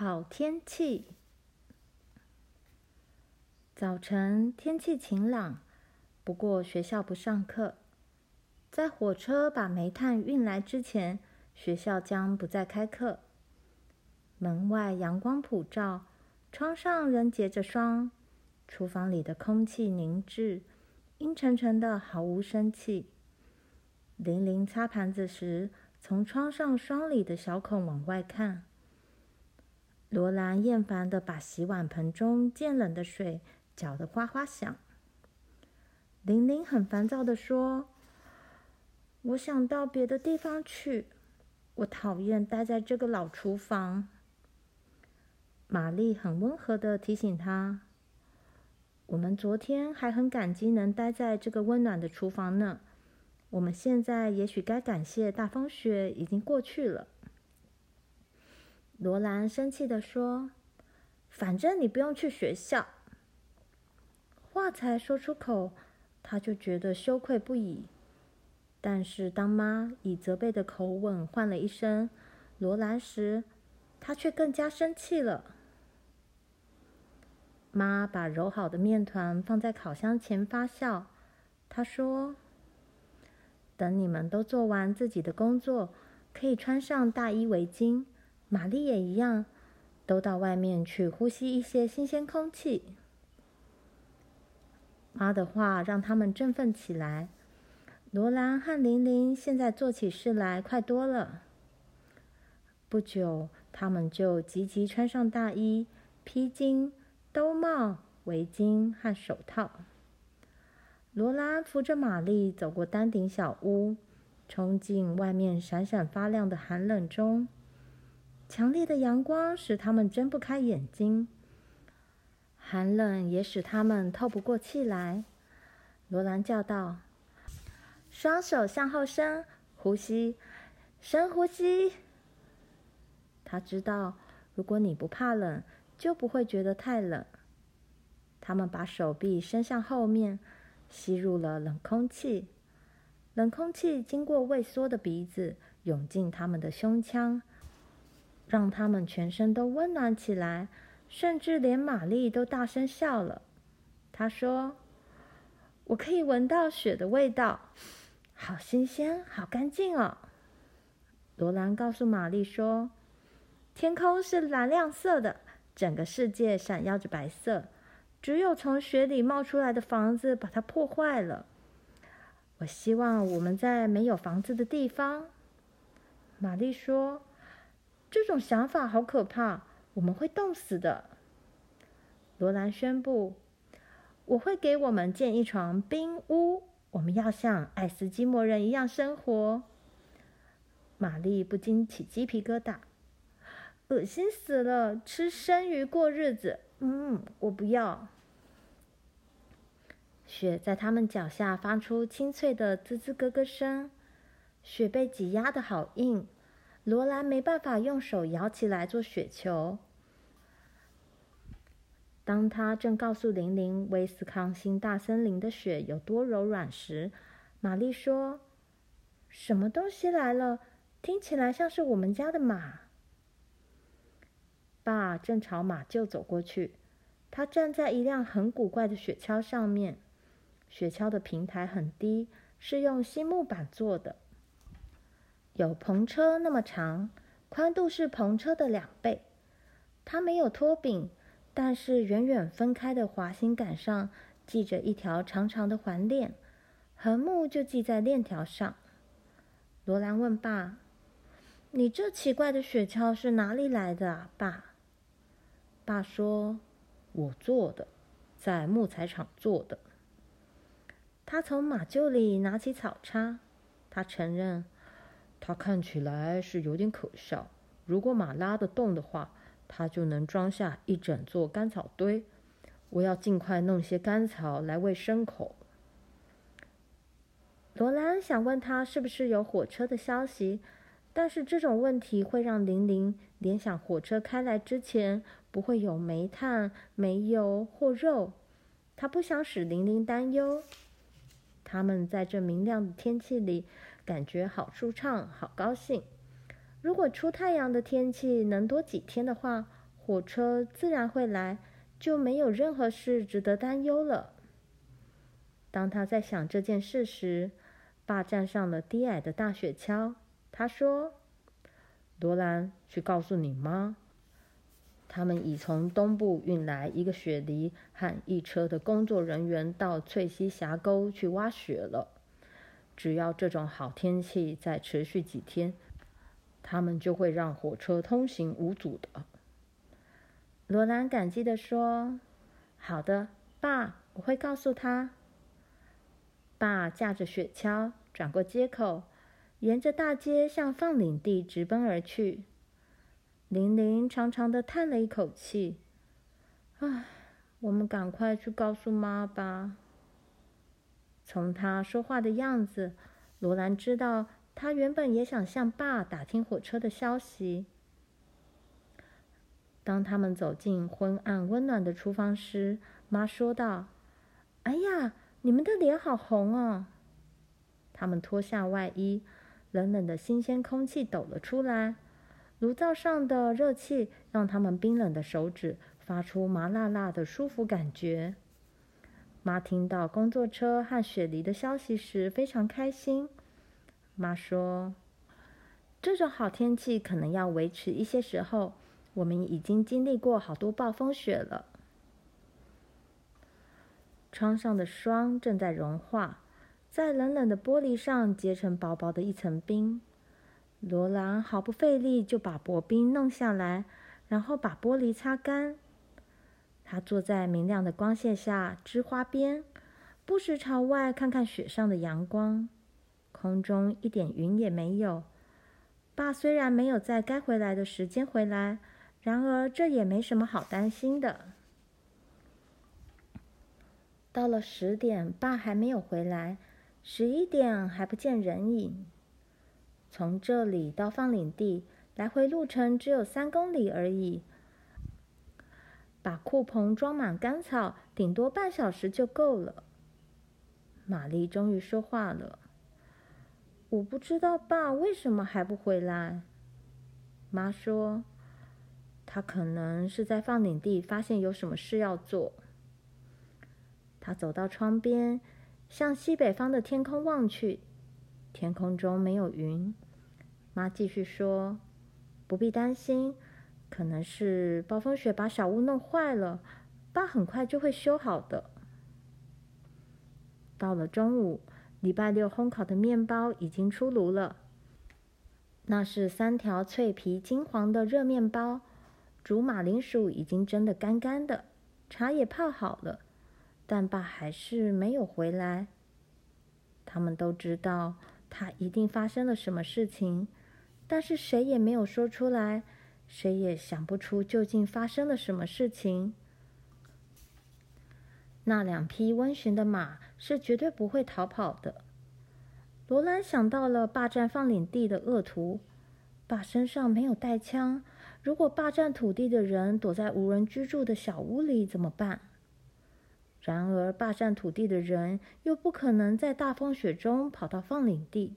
好天气。早晨天气晴朗，不过学校不上课。在火车把煤炭运来之前，学校将不再开课。门外阳光普照，窗上仍结着霜。厨房里的空气凝滞，阴沉沉的，毫无生气。玲玲擦盘子时，从窗上霜里的小孔往外看。罗兰厌烦的把洗碗盆中渐冷的水搅得哗哗响。玲玲很烦躁的说：“我想到别的地方去，我讨厌待在这个老厨房。”玛丽很温和的提醒她：“我们昨天还很感激能待在这个温暖的厨房呢，我们现在也许该感谢大风雪已经过去了。”罗兰生气地说：“反正你不用去学校。”话才说出口，他就觉得羞愧不已。但是当妈以责备的口吻唤了一声“罗兰”时，他却更加生气了。妈把揉好的面团放在烤箱前发酵。她说：“等你们都做完自己的工作，可以穿上大衣围巾。”玛丽也一样，都到外面去呼吸一些新鲜空气。妈的话让他们振奋起来。罗兰和玲玲现在做起事来快多了。不久，他们就急急穿上大衣、披巾、兜帽、围巾和手套。罗兰扶着玛丽走过单顶小屋，冲进外面闪闪发亮的寒冷中。强烈的阳光使他们睁不开眼睛，寒冷也使他们透不过气来。罗兰叫道：“双手向后伸，呼吸，深呼吸。”他知道，如果你不怕冷，就不会觉得太冷。他们把手臂伸向后面，吸入了冷空气。冷空气经过畏缩的鼻子，涌进他们的胸腔。让他们全身都温暖起来，甚至连玛丽都大声笑了。她说：“我可以闻到雪的味道，好新鲜，好干净哦。”罗兰告诉玛丽说：“天空是蓝亮色的，整个世界闪耀着白色，只有从雪里冒出来的房子把它破坏了。我希望我们在没有房子的地方。”玛丽说。这种想法好可怕，我们会冻死的。罗兰宣布：“我会给我们建一床冰屋，我们要像爱斯基摩人一样生活。”玛丽不禁起鸡皮疙瘩，恶心死了！吃生鱼过日子，嗯，我不要。雪在他们脚下发出清脆的吱吱咯咯声，雪被挤压的好硬。罗兰没办法用手摇起来做雪球。当他正告诉玲玲威斯康星大森林的雪有多柔软时，玛丽说：“什么东西来了？听起来像是我们家的马。”爸正朝马厩走过去，他站在一辆很古怪的雪橇上面，雪橇的平台很低，是用新木板做的。有篷车那么长，宽度是篷车的两倍。它没有托柄，但是远远分开的滑行杆上系着一条长长的环链，横木就系在链条上。罗兰问爸：“你这奇怪的雪橇是哪里来的啊，爸？”爸说：“我做的，在木材厂做的。”他从马厩里拿起草叉，他承认。它看起来是有点可笑。如果马拉得动的话，它就能装下一整座干草堆。我要尽快弄些干草来喂牲口。罗兰想问他是不是有火车的消息，但是这种问题会让玲玲联想火车开来之前不会有煤炭、煤油或肉。他不想使玲玲担忧。他们在这明亮的天气里。感觉好舒畅，好高兴。如果出太阳的天气能多几天的话，火车自然会来，就没有任何事值得担忧了。当他在想这件事时，爸站上了低矮的大雪橇。他说：“罗兰，去告诉你妈，他们已从东部运来一个雪梨和一车的工作人员到翠西峡沟去挖雪了。只要这种好天气再持续几天，他们就会让火车通行无阻的。”罗兰感激地说：“好的，爸，我会告诉他。”爸驾着雪橇转过街口，沿着大街向放领地直奔而去。玲玲长长的叹了一口气：“唉，我们赶快去告诉妈吧。”从他说话的样子，罗兰知道他原本也想向爸打听火车的消息。当他们走进昏暗温暖的厨房时，妈说道：“哎呀！”你们的脸好红哦！他们脱下外衣，冷冷的新鲜空气抖了出来，炉灶上的热气让他们冰冷的手指发出麻辣辣的舒服感觉。妈听到工作车和雪梨的消息时非常开心。妈说：“这种好天气可能要维持一些时候，我们已经经历过好多暴风雪了。”窗上的霜正在融化，在冷冷的玻璃上结成薄薄的一层冰。罗兰毫不费力就把薄冰弄下来，然后把玻璃擦干。他坐在明亮的光线下织花边，不时朝外看看雪上的阳光。空中一点云也没有。爸虽然没有在该回来的时间回来，然而这也没什么好担心的。到了十点，爸还没有回来；十一点还不见人影。从这里到放领地，来回路程只有三公里而已。把库棚装满干草，顶多半小时就够了。玛丽终于说话了：“我不知道爸为什么还不回来。”妈说：“他可能是在放领地发现有什么事要做。”他走到窗边，向西北方的天空望去，天空中没有云。妈继续说：“不必担心，可能是暴风雪把小屋弄坏了，爸很快就会修好的。”到了中午，礼拜六烘烤的面包已经出炉了。那是三条脆皮金黄的热面包，煮马铃薯已经蒸得干干的，茶也泡好了。但爸还是没有回来。他们都知道他一定发生了什么事情，但是谁也没有说出来，谁也想不出究竟发生了什么事情。那两匹温驯的马是绝对不会逃跑的。罗兰想到了霸占放领地的恶徒，爸身上没有带枪，如果霸占土地的人躲在无人居住的小屋里怎么办？然而，霸占土地的人又不可能在大风雪中跑到放领地。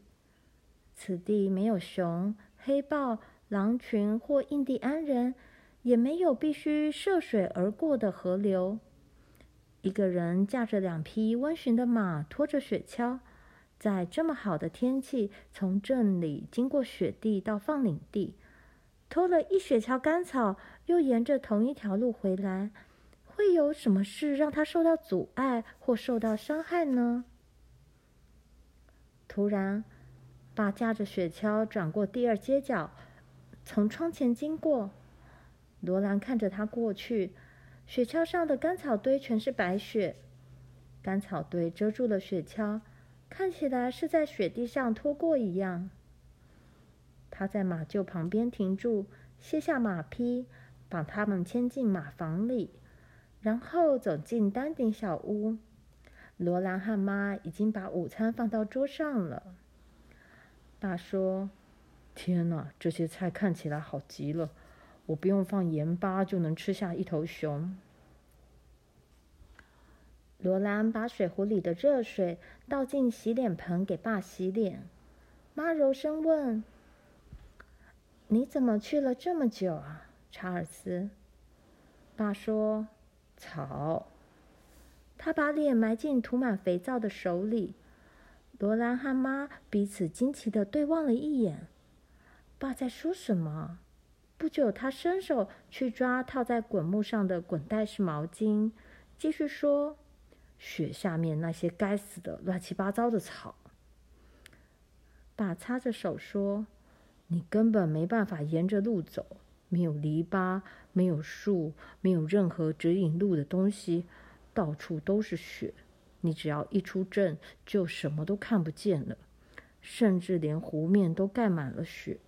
此地没有熊、黑豹、狼群或印第安人，也没有必须涉水而过的河流。一个人驾着两匹温驯的马，拖着雪橇，在这么好的天气，从镇里经过雪地到放领地，拖了一雪橇干草，又沿着同一条路回来。会有什么事让他受到阻碍或受到伤害呢？突然，爸驾着雪橇转过第二街角，从窗前经过。罗兰看着他过去，雪橇上的干草堆全是白雪，干草堆遮住了雪橇，看起来是在雪地上拖过一样。他在马厩旁边停住，卸下马匹，把他们牵进马房里。然后走进丹顶小屋，罗兰和妈已经把午餐放到桌上了。爸说：“天哪，这些菜看起来好极了，我不用放盐巴就能吃下一头熊。”罗兰把水壶里的热水倒进洗脸盆给爸洗脸。妈柔声问：“你怎么去了这么久啊，查尔斯？”爸说：“草。”他把脸埋进涂满肥皂的手里。罗兰和妈彼此惊奇的对望了一眼。爸在说什么？不久，他伸手去抓套在滚木上的滚带式毛巾，继续说：“雪下面那些该死的乱七八糟的草。”爸擦着手说：“你根本没办法沿着路走，没有篱笆，没有树，没有任何指引路的东西，到处都是雪。你只要一出镇，就什么都看不见了，甚至连湖面都盖满了雪。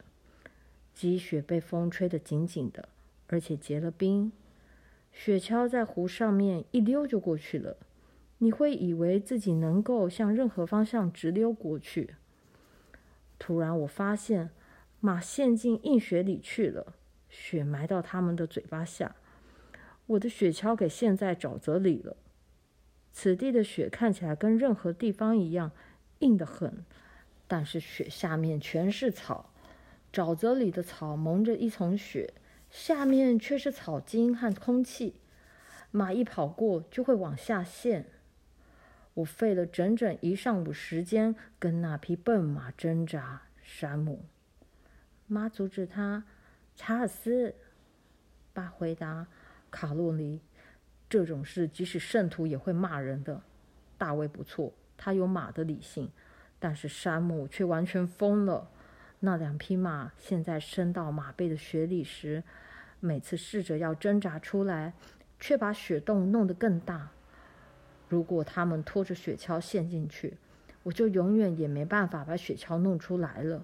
积雪被风吹得紧紧的，而且结了冰。雪橇在湖上面一溜就过去了，你会以为自己能够向任何方向直溜过去。”突然，我发现马陷进硬雪里去了，雪埋到他们的嘴巴下。我的雪橇给陷在沼泽里了。此地的雪看起来跟任何地方一样硬得很，但是雪下面全是草，沼泽里的草蒙着一层雪，下面却是草茎和空气。马一跑过就会往下陷。我费了整整一上午时间跟那匹笨马挣扎。山姆，妈阻止他。查尔斯，爸回答。卡洛琳，这种事即使圣徒也会骂人的。大卫不错，他有马的理性，但是山姆却完全疯了。那两匹马现在伸到马背的雪里时，每次试着要挣扎出来，却把雪洞弄得更大。如果他们拖着雪橇陷进去，我就永远也没办法把雪橇弄出来了。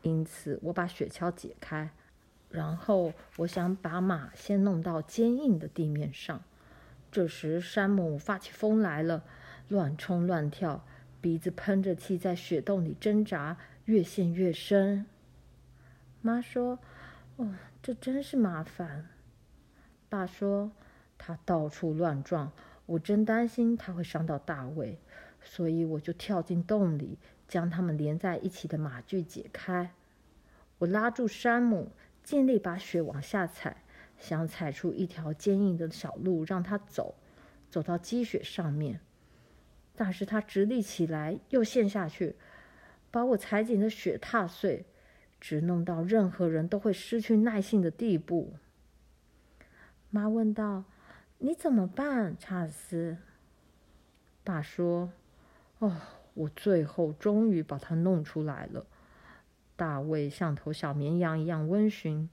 因此，我把雪橇解开，然后我想把马先弄到坚硬的地面上。这时，山姆发起疯来了，乱冲乱跳，鼻子喷着气，在雪洞里挣扎，越陷越深。妈说：“哦，这真是麻烦。”爸说：“他到处乱撞。”我真担心他会伤到大卫，所以我就跳进洞里，将他们连在一起的马具解开。我拉住山姆，尽力把雪往下踩，想踩出一条坚硬的小路让他走，走到积雪上面。但是他直立起来，又陷下去，把我踩紧的雪踏碎，直弄到任何人都会失去耐性的地步。妈问道。你怎么办，查尔斯？爸说：“哦，我最后终于把它弄出来了。”大卫像头小绵羊一样温驯，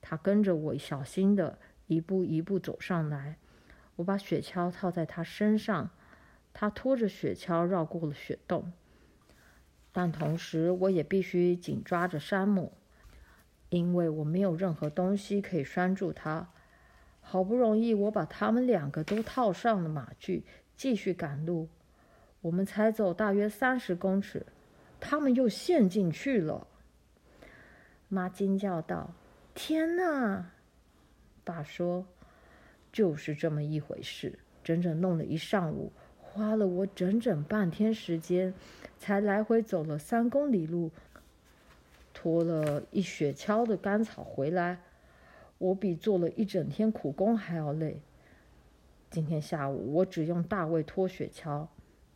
他跟着我，小心地一步一步走上来。我把雪橇套在他身上，他拖着雪橇绕过了雪洞，但同时我也必须紧抓着山姆，因为我没有任何东西可以拴住他。好不容易，我把他们两个都套上了马具，继续赶路。我们才走大约三十公尺，他们又陷进去了。妈惊叫道：“天哪！”爸说：“就是这么一回事，整整弄了一上午，花了我整整半天时间，才来回走了三公里路，拖了一雪橇的干草回来。”我比做了一整天苦工还要累。今天下午我只用大卫拖雪橇，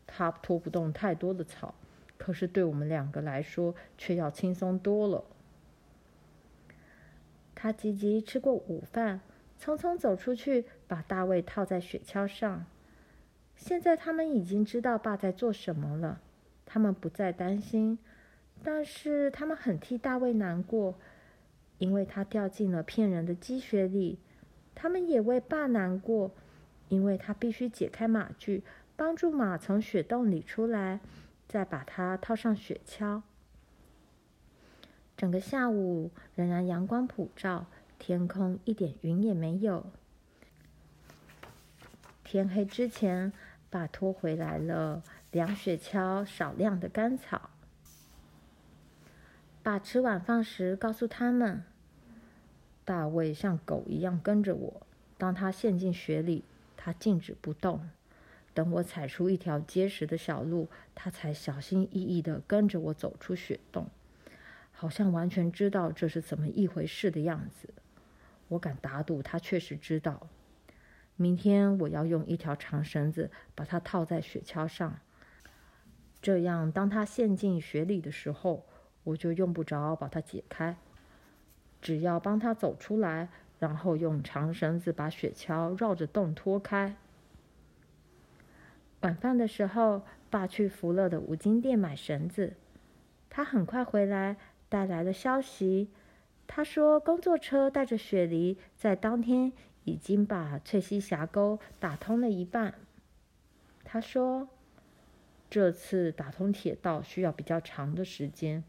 他拖不动太多的草，可是对我们两个来说却要轻松多了。他急急吃过午饭，匆匆走出去，把大卫套在雪橇上。现在他们已经知道爸在做什么了，他们不再担心，但是他们很替大卫难过。因为他掉进了骗人的积雪里，他们也为爸难过，因为他必须解开马具，帮助马从雪洞里出来，再把它套上雪橇。整个下午仍然阳光普照，天空一点云也没有。天黑之前，爸拖回来了两雪橇少量的干草。爸吃晚饭时告诉他们。大卫像狗一样跟着我。当他陷进雪里，他静止不动。等我踩出一条结实的小路，他才小心翼翼地跟着我走出雪洞，好像完全知道这是怎么一回事的样子。我敢打赌，他确实知道。明天我要用一条长绳子把它套在雪橇上，这样当它陷进雪里的时候，我就用不着把它解开。只要帮它走出来，然后用长绳子把雪橇绕着洞拖开。晚饭的时候，爸去福乐的五金店买绳子，他很快回来，带来了消息。他说，工作车带着雪梨在当天。已经把翠西峡沟打通了一半。他说：“这次打通铁道需要比较长的时间，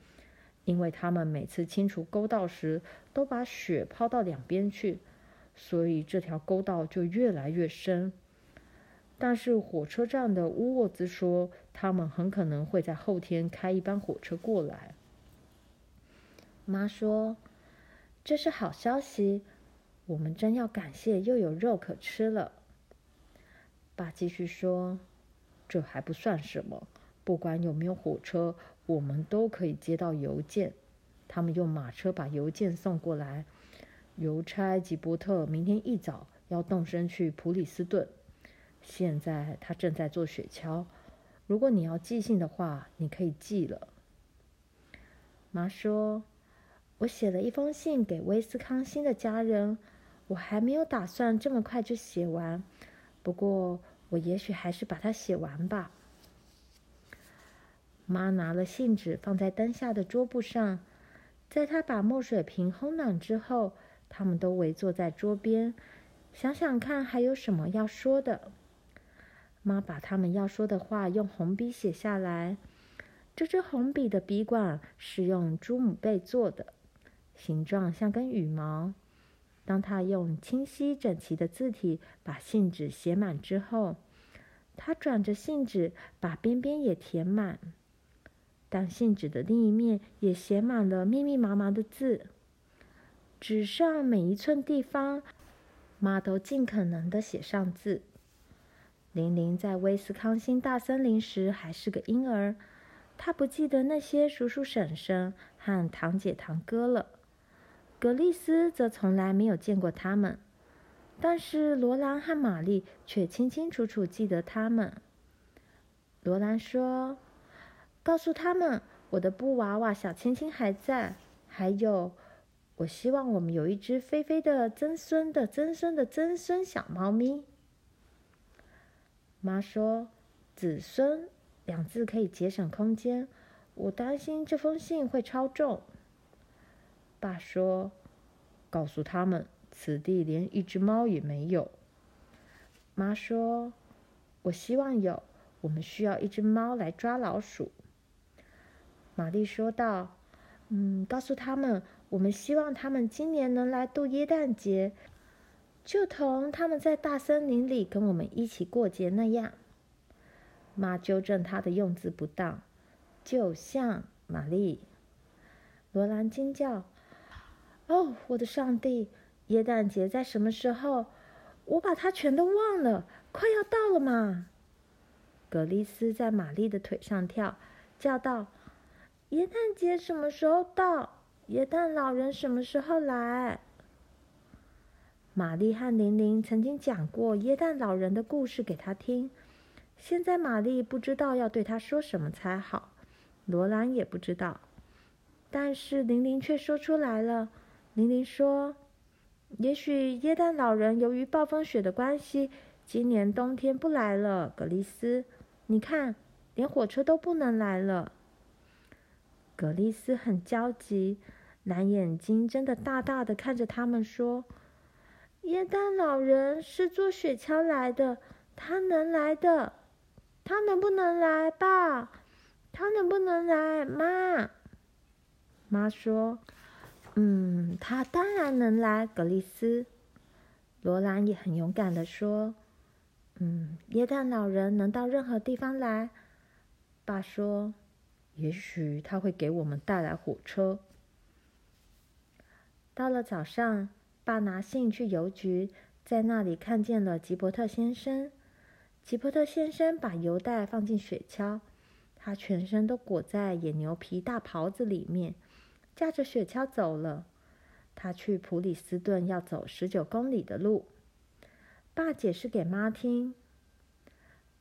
因为他们每次清除沟道时都把雪抛到两边去，所以这条沟道就越来越深。但是火车站的乌沃兹说，他们很可能会在后天开一班火车过来。”妈说：“这是好消息。”我们真要感谢，又有肉可吃了。爸继续说：“这还不算什么，不管有没有火车，我们都可以接到邮件。他们用马车把邮件送过来。邮差吉伯特明天一早要动身去普里斯顿，现在他正在做雪橇。如果你要寄信的话，你可以寄了。”妈说：“我写了一封信给威斯康星的家人。”我还没有打算这么快就写完，不过我也许还是把它写完吧。妈拿了信纸放在灯下的桌布上，在她把墨水瓶烘暖之后，他们都围坐在桌边，想想看还有什么要说的。妈把他们要说的话用红笔写下来，这支红笔的笔管是用猪母贝做的，形状像根羽毛。当他用清晰整齐的字体把信纸写满之后，他转着信纸，把边边也填满。当信纸的另一面也写满了密密麻麻的字，纸上每一寸地方，妈都尽可能的写上字。玲玲在威斯康星大森林时还是个婴儿，她不记得那些叔叔婶婶和堂姐堂哥了。格丽斯则从来没有见过他们，但是罗兰和玛丽却清清楚楚记得他们。罗兰说：“告诉他们，我的布娃娃小青青还在，还有，我希望我们有一只菲菲的曾孙的曾孙的曾孙小猫咪。”妈说：“子孙两字可以节省空间，我担心这封信会超重。”爸说：“告诉他们，此地连一只猫也没有。”妈说：“我希望有，我们需要一只猫来抓老鼠。”玛丽说道：“嗯，告诉他们，我们希望他们今年能来度耶诞节，就同他们在大森林里跟我们一起过节那样。”妈纠正他的用字不当，就像玛丽。罗兰惊叫。哦，我的上帝！耶诞节在什么时候？我把它全都忘了，快要到了嘛！格丽斯在玛丽的腿上跳，叫道：“耶诞节什么时候到？耶诞老人什么时候来？”玛丽和玲玲曾经讲过耶诞老人的故事给她听，现在玛丽不知道要对她说什么才好，罗兰也不知道，但是玲玲却说出来了。玲玲说：“也许耶诞老人由于暴风雪的关系，今年冬天不来了。”格丽斯，你看，连火车都不能来了。格丽斯很焦急，蓝眼睛睁得大大的看着他们说：“耶诞老人是坐雪橇来的，他能来的，他能不能来，爸？他能不能来，妈？”妈说。嗯，他当然能来，格丽斯。罗兰也很勇敢地说：“嗯，耶诞老人能到任何地方来。”爸说：“也许他会给我们带来火车。”到了早上，爸拿信去邮局，在那里看见了吉伯特先生。吉伯特先生把邮袋放进雪橇，他全身都裹在野牛皮大袍子里面。驾着雪橇走了，他去普里斯顿要走十九公里的路。爸解释给妈听，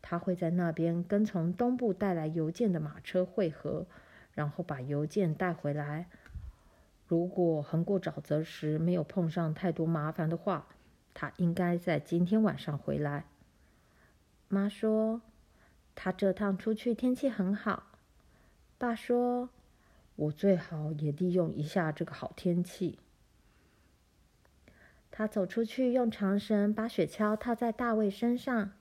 他会在那边跟从东部带来邮件的马车会合，然后把邮件带回来。如果横过沼泽时没有碰上太多麻烦的话，他应该在今天晚上回来。妈说，他这趟出去天气很好。爸说，我最好也利用一下这个好天气。他走出去，用长绳把雪橇套在大卫身上。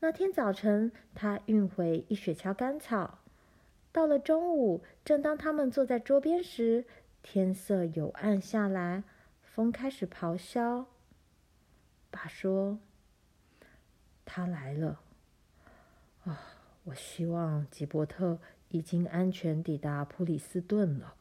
那天早晨，他运回一雪橇干草。到了中午，正当他们坐在桌边时，天色有暗下来，风开始咆哮。爸说：“他来了。”啊，我希望吉伯特已经安全抵达普里斯顿了。